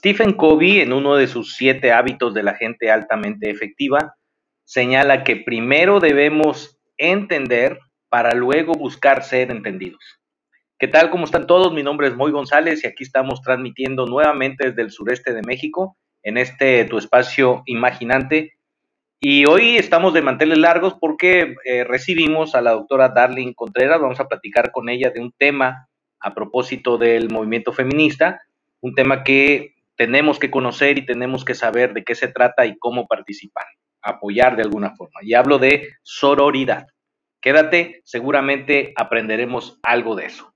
Stephen Covey, en uno de sus siete hábitos de la gente altamente efectiva, señala que primero debemos entender para luego buscar ser entendidos. ¿Qué tal? ¿Cómo están todos? Mi nombre es Moy González y aquí estamos transmitiendo nuevamente desde el sureste de México en este tu espacio imaginante. Y hoy estamos de manteles largos porque eh, recibimos a la doctora Darling Contreras. Vamos a platicar con ella de un tema a propósito del movimiento feminista, un tema que tenemos que conocer y tenemos que saber de qué se trata y cómo participar, apoyar de alguna forma. Y hablo de sororidad. Quédate, seguramente aprenderemos algo de eso.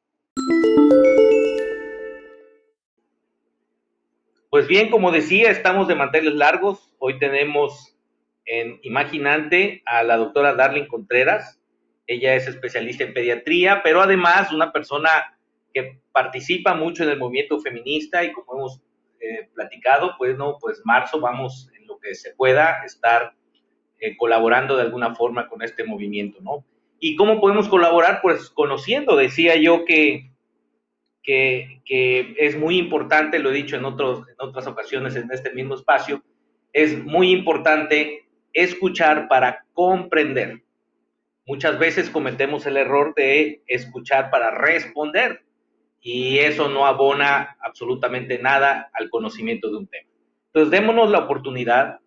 Pues bien, como decía, estamos de manteles largos. Hoy tenemos en Imaginante a la doctora Darling Contreras. Ella es especialista en pediatría, pero además una persona que participa mucho en el movimiento feminista y como hemos eh, platicado, pues no, pues marzo vamos en lo que se pueda estar eh, colaborando de alguna forma con este movimiento, ¿no? ¿Y cómo podemos colaborar? Pues conociendo, decía yo que, que, es muy importante, lo he dicho en, otros, en otras ocasiones en este mismo espacio, es muy importante escuchar para comprender. Muchas veces cometemos el error de escuchar para responder y eso no abona absolutamente nada al conocimiento de un tema. Entonces, démonos la oportunidad,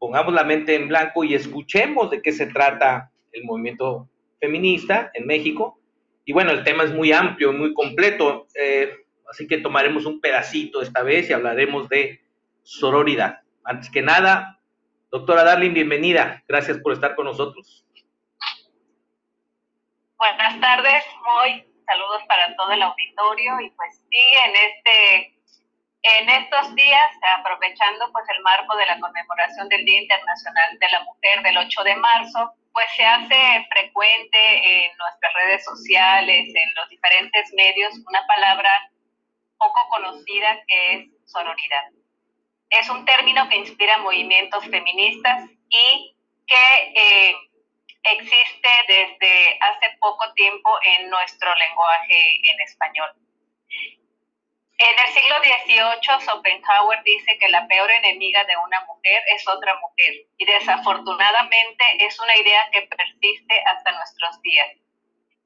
pongamos la mente en blanco y escuchemos de qué se trata el movimiento feminista en México. Y bueno, el tema es muy amplio, muy completo, eh, así que tomaremos un pedacito esta vez y hablaremos de sororidad. Antes que nada, doctora Darling, bienvenida. Gracias por estar con nosotros. Buenas tardes, muy saludos para todo el auditorio y pues sí, en este en estos días, aprovechando pues el marco de la conmemoración del Día Internacional de la Mujer del 8 de marzo, pues se hace frecuente en nuestras redes sociales, en los diferentes medios, una palabra poco conocida que es sororidad. Es un término que inspira movimientos feministas y que eh, existe desde hace poco tiempo en nuestro lenguaje en español. En el siglo XVIII, Schopenhauer dice que la peor enemiga de una mujer es otra mujer y desafortunadamente es una idea que persiste hasta nuestros días.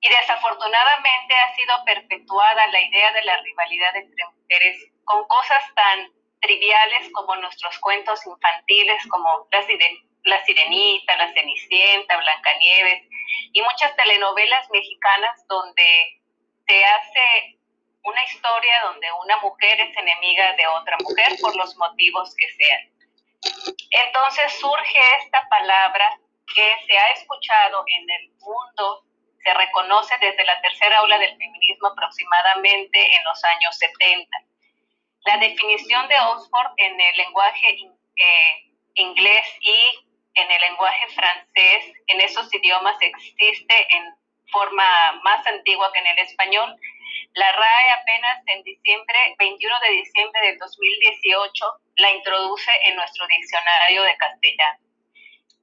Y desafortunadamente ha sido perpetuada la idea de la rivalidad entre mujeres con cosas tan triviales como nuestros cuentos infantiles, como las, la Sirenita, La Cenicienta, Blancanieves y muchas telenovelas mexicanas donde se hace una historia donde una mujer es enemiga de otra mujer por los motivos que sean. Entonces surge esta palabra que se ha escuchado en el mundo, se reconoce desde la tercera ola del feminismo aproximadamente en los años 70. La definición de Oxford en el lenguaje eh, inglés y en el lenguaje francés, en esos idiomas existe en forma más antigua que en el español. La RAE apenas en diciembre, 21 de diciembre del 2018, la introduce en nuestro diccionario de castellano.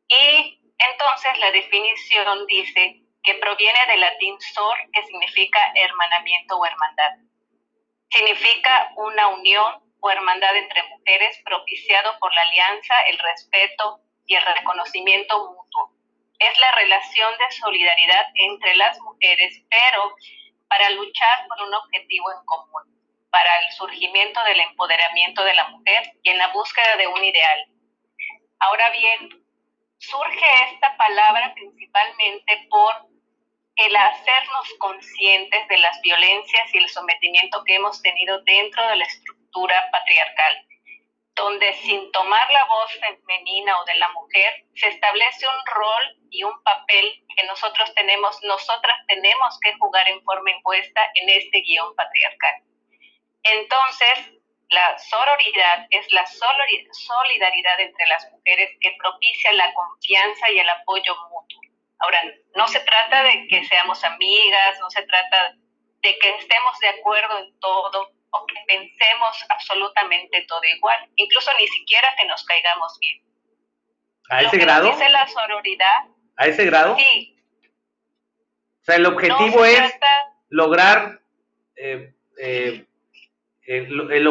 Y entonces la definición dice que proviene del latín sor, que significa hermanamiento o hermandad. Significa una unión o hermandad entre mujeres propiciado por la alianza, el respeto, y el reconocimiento mutuo. Es la relación de solidaridad entre las mujeres, pero para luchar por un objetivo en común, para el surgimiento del empoderamiento de la mujer y en la búsqueda de un ideal. Ahora bien, surge esta palabra principalmente por el hacernos conscientes de las violencias y el sometimiento que hemos tenido dentro de la estructura patriarcal donde sin tomar la voz femenina o de la mujer, se establece un rol y un papel que nosotros tenemos, nosotras tenemos que jugar en forma impuesta en este guion patriarcal. Entonces, la sororidad es la solidaridad entre las mujeres que propicia la confianza y el apoyo mutuo. Ahora, no se trata de que seamos amigas, no se trata de que estemos de acuerdo en todo, o que pensemos absolutamente todo igual, incluso ni siquiera que nos caigamos bien. ¿A ese grado? dice la sororidad. ¿A ese grado? Sí. O sea, el objetivo es lograr eh, eh, el, el,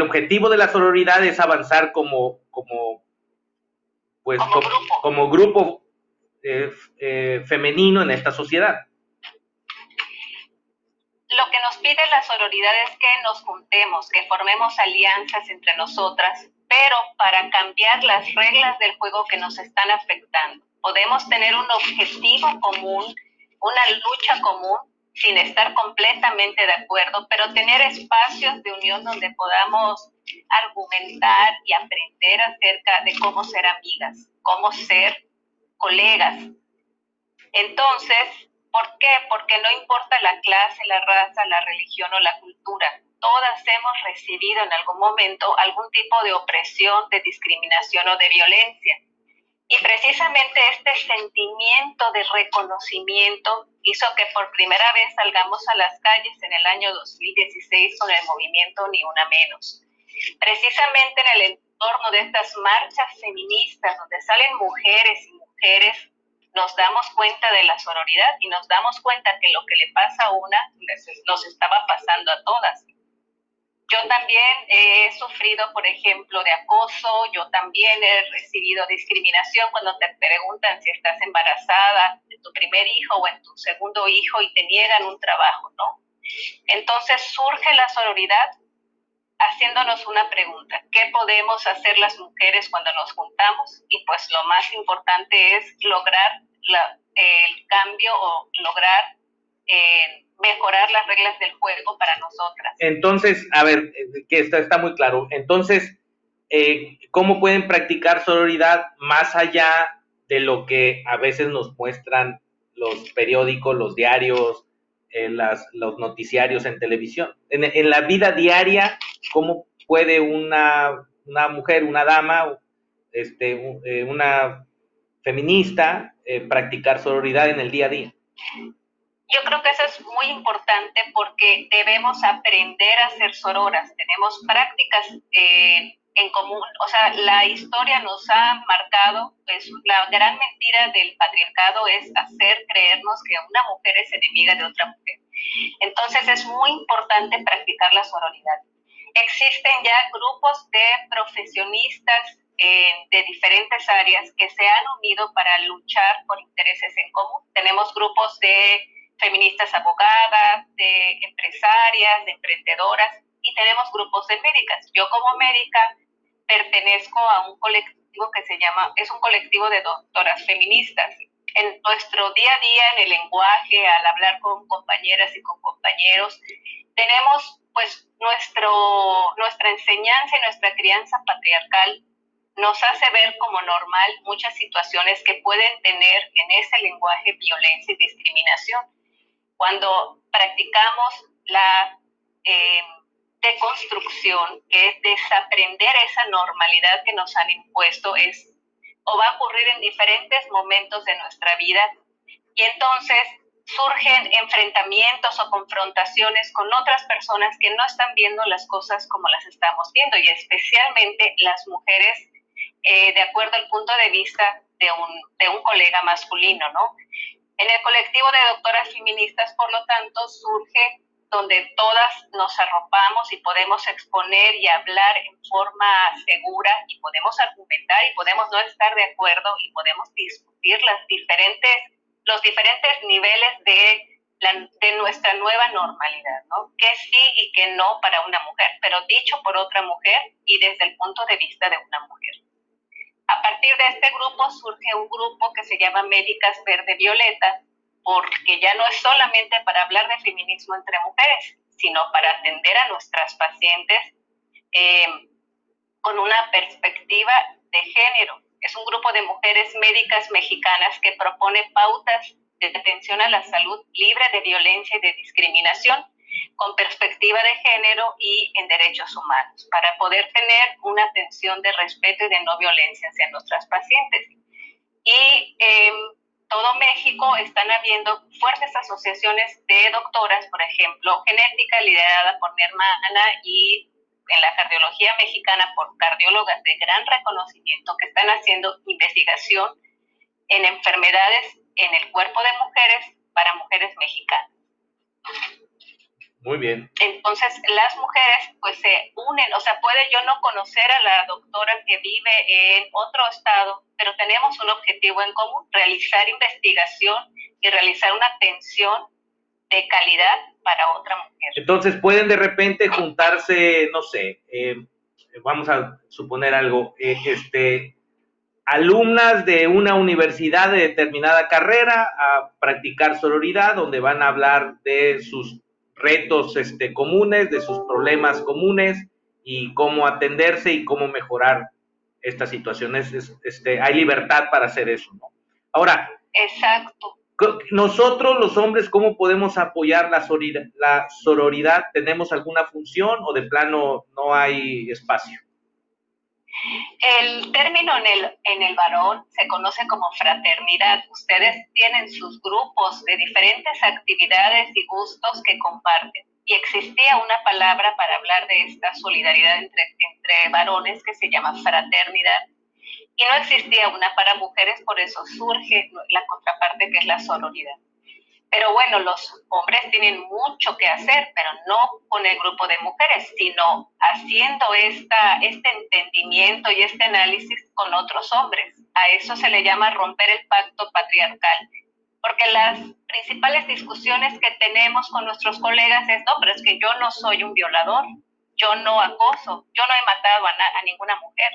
objetivo de la sororidad es avanzar como, como, pues, como, grupo, eh, eh, femenino en esta sociedad. Lo que nos pide la sororidad es que nos juntemos, que formemos alianzas entre nosotras, pero para cambiar las reglas del juego que nos están afectando. Podemos tener un objetivo común, una lucha común, sin estar completamente de acuerdo, pero tener espacios de unión donde podamos argumentar y aprender acerca de cómo ser amigas, cómo ser colegas. Entonces, ¿por qué? Porque no importa la clase, la raza, la religión o la cultura, todas hemos recibido en algún momento algún tipo de opresión, de discriminación o de violencia. Y precisamente este sentimiento de reconocimiento hizo que por primera vez salgamos a las calles en el año 2016 con el movimiento Ni Una Menos. Precisamente en el entorno de estas marchas feministas donde salen mujeres y mujeres, nos damos cuenta de la sororidad y nos damos cuenta que lo que le pasa a una nos estaba pasando a todas. Yo también he sufrido, por ejemplo, de acoso, yo también he recibido discriminación cuando te preguntan si estás embarazada de tu primer hijo o en tu segundo hijo y te niegan un trabajo, ¿no? Entonces surge la sororidad haciéndonos una pregunta, ¿qué podemos hacer las mujeres cuando nos juntamos? Y pues lo más importante es lograr el cambio o lograr... Eh, mejorar las reglas del juego para nosotras. Entonces, a ver, que está, está muy claro. Entonces, eh, ¿cómo pueden practicar sororidad más allá de lo que a veces nos muestran los periódicos, los diarios, eh, las, los noticiarios en televisión? En, la vida diaria, ¿cómo puede una, una mujer, una dama, este, una feminista practicar sororidad en el día a día? Yo creo que eso es muy importante porque debemos aprender a ser sororas, tenemos prácticas eh, en común, o sea, la historia nos ha marcado, pues la gran mentira del patriarcado es hacer creernos que una mujer es enemiga de otra mujer. Entonces es muy importante practicar la sororidad. Existen ya grupos de profesionistas eh, de diferentes áreas que se han unido para luchar por intereses en común. Tenemos grupos de feministas abogadas, de empresarias, de emprendedoras y tenemos grupos de médicas. Yo como médica pertenezco a un colectivo que se llama, es un colectivo de doctoras feministas. En nuestro día a día, en el lenguaje, al hablar con compañeras y con compañeros, tenemos pues nuestro, nuestra enseñanza y nuestra crianza patriarcal nos hace ver como normal muchas situaciones que pueden tener en ese lenguaje violencia y discriminación cuando practicamos la eh, deconstrucción, que es desaprender esa normalidad que nos han impuesto, es o va a ocurrir en diferentes momentos de nuestra vida y entonces surgen enfrentamientos o confrontaciones con otras personas que no están viendo las cosas como las estamos viendo y especialmente las mujeres eh, de acuerdo al punto de vista de un, de un colega masculino, ¿no? En el colectivo de doctoras feministas, por lo tanto, surge donde todas nos arropamos y podemos exponer y hablar en forma segura y podemos argumentar y podemos no estar de acuerdo y podemos discutir las diferentes, los diferentes niveles de, de nuestra nueva normalidad, ¿no? Que sí y que no para una mujer, pero dicho por otra mujer y desde el punto de vista de una mujer. A partir de este grupo surge un grupo que se llama Médicas Verde Violeta, porque ya no es solamente para hablar de feminismo entre mujeres, sino para atender a nuestras pacientes eh, con una perspectiva de género. Es un grupo de mujeres médicas mexicanas que propone pautas de atención a la salud libre de violencia y de discriminación con perspectiva de género y en derechos humanos, para poder tener una atención de respeto y de no violencia hacia nuestras pacientes. Y eh, todo México están habiendo fuertes asociaciones de doctoras, por ejemplo, genética liderada por mi hermana y en la cardiología mexicana por cardiólogas de gran reconocimiento que están haciendo investigación en enfermedades en el cuerpo de mujeres para mujeres mexicanas. Muy bien. Entonces, las mujeres pues se unen, o sea, puede yo no conocer a la doctora que vive en otro estado, pero tenemos un objetivo en común, realizar investigación y realizar una atención de calidad para otra mujer. Entonces, pueden de repente juntarse, no sé, eh, vamos a suponer algo, eh, este, alumnas de una universidad de determinada carrera a practicar sororidad, donde van a hablar de sus retos este, comunes, de sus problemas comunes y cómo atenderse y cómo mejorar estas situaciones. Este, hay libertad para hacer eso, ¿no? Ahora. Exacto. Nosotros, los hombres, ¿cómo podemos apoyar la sororidad, la sororidad? ¿Tenemos alguna función o de plano no hay espacio? El término en el, en el varón se conoce como fraternidad. Ustedes tienen sus grupos de diferentes actividades y gustos que comparten. Y existía una palabra para hablar de esta solidaridad entre, varones que se llama fraternidad. Y no existía una para mujeres, por eso surge la contraparte que es la sororidad. Pero bueno, los hombres tienen mucho que hacer, pero no con el grupo de mujeres, sino haciendo esta, este entendimiento y este análisis con otros hombres. A eso se le llama romper el pacto patriarcal. Porque las principales discusiones que tenemos con nuestros colegas es, no, pero es que yo no soy un violador, yo no acoso, yo no he matado a, ninguna mujer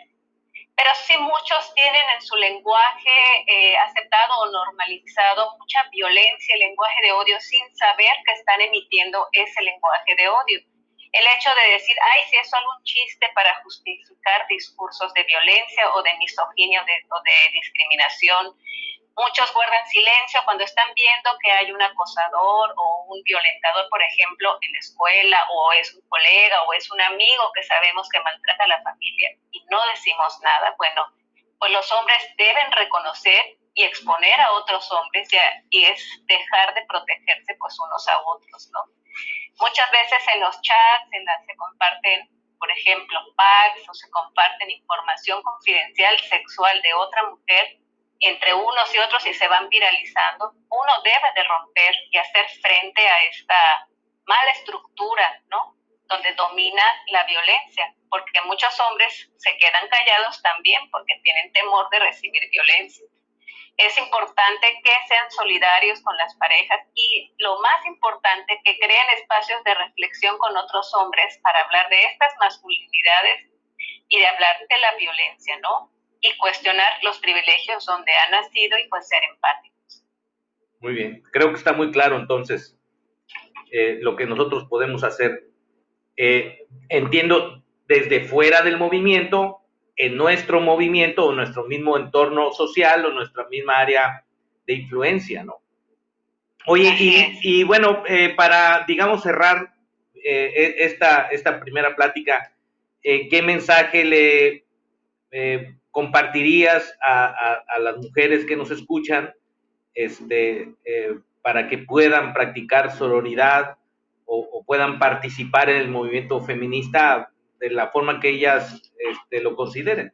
pero sí muchos tienen en su lenguaje eh, aceptado o normalizado mucha violencia, el lenguaje de odio, sin saber que están emitiendo ese lenguaje de odio. El hecho de decir, ay, si es solo un chiste para justificar discursos de violencia o de misoginia o de discriminación, Muchos guardan silencio cuando están viendo que hay un acosador o un violentador, por ejemplo, en la escuela, o es un colega, o es un amigo que sabemos que maltrata a la familia y no decimos nada. Bueno, pues los hombres deben reconocer y exponer a otros hombres y es dejar de protegerse pues unos a otros, ¿no? Muchas veces en los chats en las, se comparten, por ejemplo, packs o se comparten información confidencial sexual de otra mujer entre unos y otros y se van viralizando, uno debe de romper y hacer frente a esta mala estructura, ¿no? Donde domina la violencia, porque muchos hombres se quedan callados también porque tienen temor de recibir violencia. Es importante que sean solidarios con las parejas y lo más importante, que creen espacios de reflexión con otros hombres para hablar de estas masculinidades y de hablar de la violencia, ¿no? Y cuestionar los privilegios donde ha nacido y pues ser empáticos. Muy bien, creo que está muy claro entonces eh, lo que nosotros podemos hacer. Eh, entiendo desde fuera del movimiento, en nuestro movimiento o nuestro mismo entorno social o nuestra misma área de influencia, ¿no? Oye, y, y, bueno, eh, para, digamos, cerrar e, esta, esta primera plática, ¿qué mensaje le compartirías a, las mujeres que nos escuchan este, eh, para que puedan practicar sororidad o, puedan participar en el movimiento feminista de la forma que ellas este, lo consideren?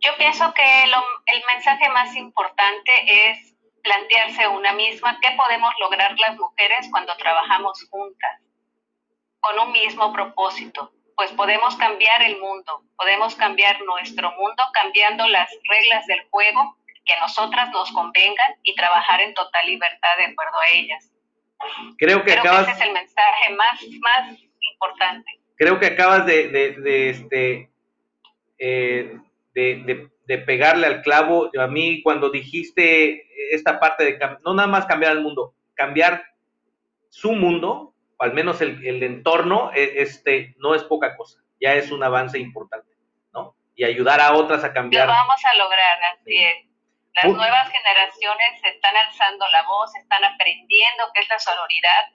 Yo pienso que el mensaje más importante es plantearse una misma qué podemos lograr las mujeres cuando trabajamos juntas, con un mismo propósito, pues podemos cambiar el mundo, podemos cambiar nuestro mundo cambiando las reglas del juego que a nosotras nos convengan y trabajar en total libertad de acuerdo a ellas. Creo que acabas... ese es el mensaje más, más importante. Creo que acabas de, de, este, eh, de, de, pegarle al clavo. A mí cuando dijiste esta parte de no nada más cambiar el mundo, cambiar su mundo, al menos el, el, entorno, e, este, no es poca cosa, ya es un avance importante, ¿no? Y ayudar a otras a cambiar. Lo vamos a lograr, así es. Las nuevas generaciones están alzando la voz, están aprendiendo qué es la sororidad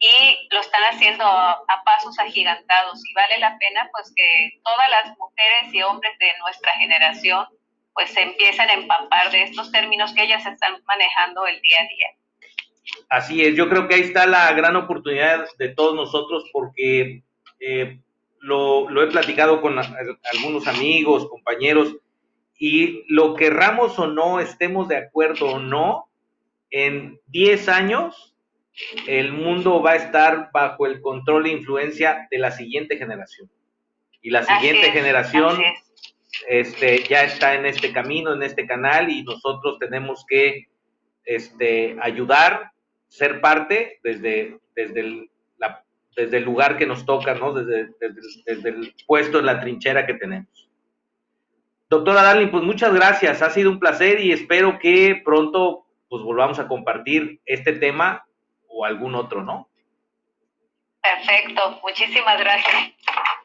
y lo están haciendo a pasos agigantados y vale la pena pues que todas las mujeres y hombres de nuestra generación pues se empiecen a empapar de estos términos que ellas están manejando el día a día. Así es, yo creo que ahí está la gran oportunidad de todos nosotros porque eh, lo, he platicado con algunos amigos, compañeros, y lo querramos o no, estemos de acuerdo o no, en 10 años el mundo va a estar bajo el control e influencia de la siguiente generación. Y la siguiente generación este, ya está en este camino, en este canal, y nosotros tenemos que este, ayudar, ser parte desde, desde, el, desde el lugar que nos toca, ¿no? Desde, desde, el puesto en la trinchera que tenemos. Doctora Darling, pues muchas gracias, ha sido un placer y espero que pronto pues volvamos a compartir este tema o algún otro, ¿no? Perfecto, muchísimas gracias.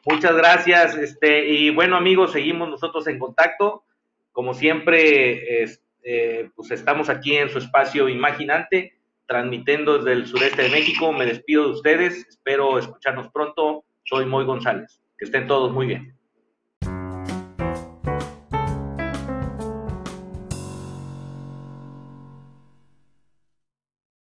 Muchas gracias, este, y bueno amigos, seguimos nosotros en contacto. Como siempre, este, pues estamos aquí en su espacio Imaginante, transmitiendo desde el sureste de México. Me despido de ustedes, espero escucharnos pronto. Soy Moy González. Que estén todos muy bien.